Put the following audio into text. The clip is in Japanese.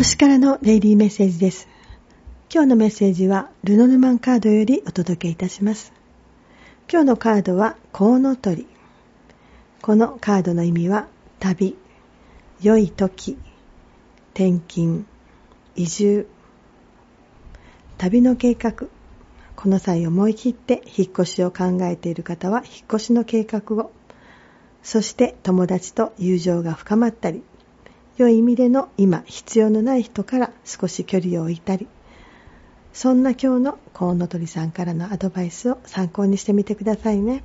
星からのデイリーメッセージです。今日のメッセージはルノルマンカードよりお届けいたします。今日のカードはコウノトリ。このカードの意味は旅、良い時、転勤、移住、旅の計画。この際思い切って引っ越しを考えている方は引っ越しの計画を。そして友達と友情が深まったり、良い意味での今必要のない人から少し距離を置いたりそんな今日のコウノトリさんからのアドバイスを参考にしてみてくださいね。